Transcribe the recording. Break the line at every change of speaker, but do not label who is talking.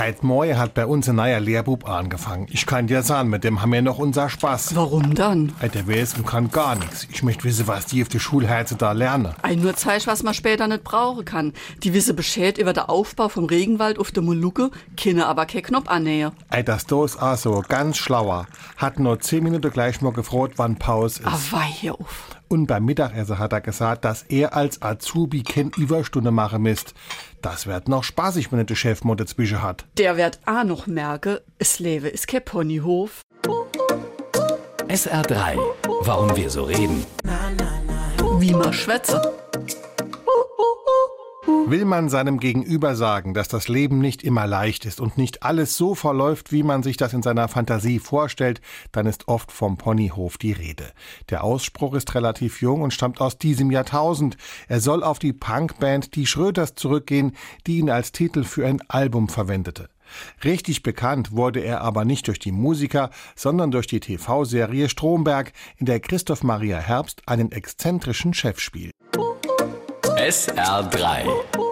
Heid Moje hat bei uns ein neuer Lehrbub angefangen. Ich kann dir sagen, mit dem haben wir noch unser Spaß.
Warum dann?
Ey, Der weiß und kann gar nichts. Ich möchte wissen, was die auf der Schulheize da lernen.
Ein nur zeig, was man später nicht brauchen kann. Die wisse Bescheid über den Aufbau vom Regenwald auf der Molucke, keine aber kein Knopf annähe.
Ey, das da ist auch so ganz schlauer. Hat nur zehn Minuten gleich mal gefroht, wann Pause ist.
Ah, weih hier auf.
Und beim Mittagessen hat er gesagt, dass er als Azubi kein Überstunde machen misst. Das wird noch spaßig, wenn er der Chef mal dazwischen hat.
Der wird auch noch merke, es lebe ist kein Ponyhof.
SR3. Warum wir so reden.
Wie man schwätze.
Will man seinem Gegenüber sagen, dass das Leben nicht immer leicht ist und nicht alles so verläuft, wie man sich das in seiner Fantasie vorstellt, dann ist oft vom Ponyhof die Rede. Der Ausspruch ist relativ jung und stammt aus diesem Jahrtausend. Er soll auf die Punkband Die Schröters zurückgehen, die ihn als Titel für ein Album verwendete. Richtig bekannt wurde er aber nicht durch die Musiker, sondern durch die TV-Serie Stromberg, in der Christoph Maria Herbst einen exzentrischen Chef spielt.
SR3.